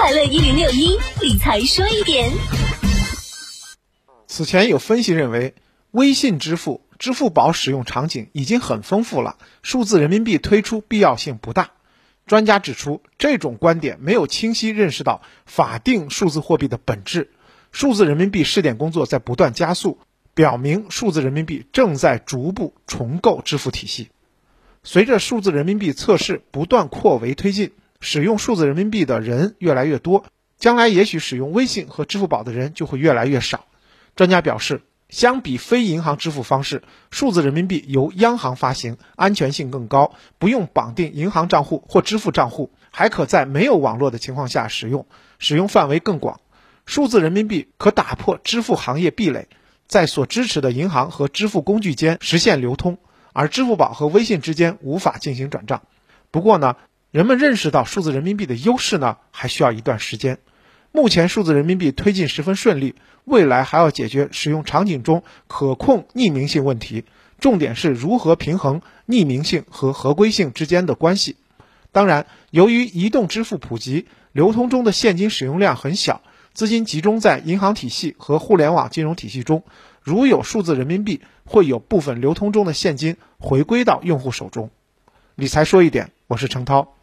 快乐一零六一理财说一点。此前有分析认为，微信支付、支付宝使用场景已经很丰富了，数字人民币推出必要性不大。专家指出，这种观点没有清晰认识到法定数字货币的本质。数字人民币试点工作在不断加速，表明数字人民币正在逐步重构支付体系。随着数字人民币测试不断扩围推进，使用数字人民币的人越来越多，将来也许使用微信和支付宝的人就会越来越少。专家表示，相比非银行支付方式，数字人民币由央行发行，安全性更高，不用绑定银行账户或支付账户，还可在没有网络的情况下使用，使用范围更广。数字人民币可打破支付行业壁垒，在所支持的银行和支付工具间实现流通，而支付宝和微信之间无法进行转账。不过呢，人们认识到数字人民币的优势呢，还需要一段时间。目前数字人民币推进十分顺利，未来还要解决使用场景中可控匿名性问题，重点是如何平衡匿名性和合规性之间的关系。当然，由于移动支付普及，流通中的现金使用量很小。资金集中在银行体系和互联网金融体系中，如有数字人民币，会有部分流通中的现金回归到用户手中。理财说一点，我是程涛。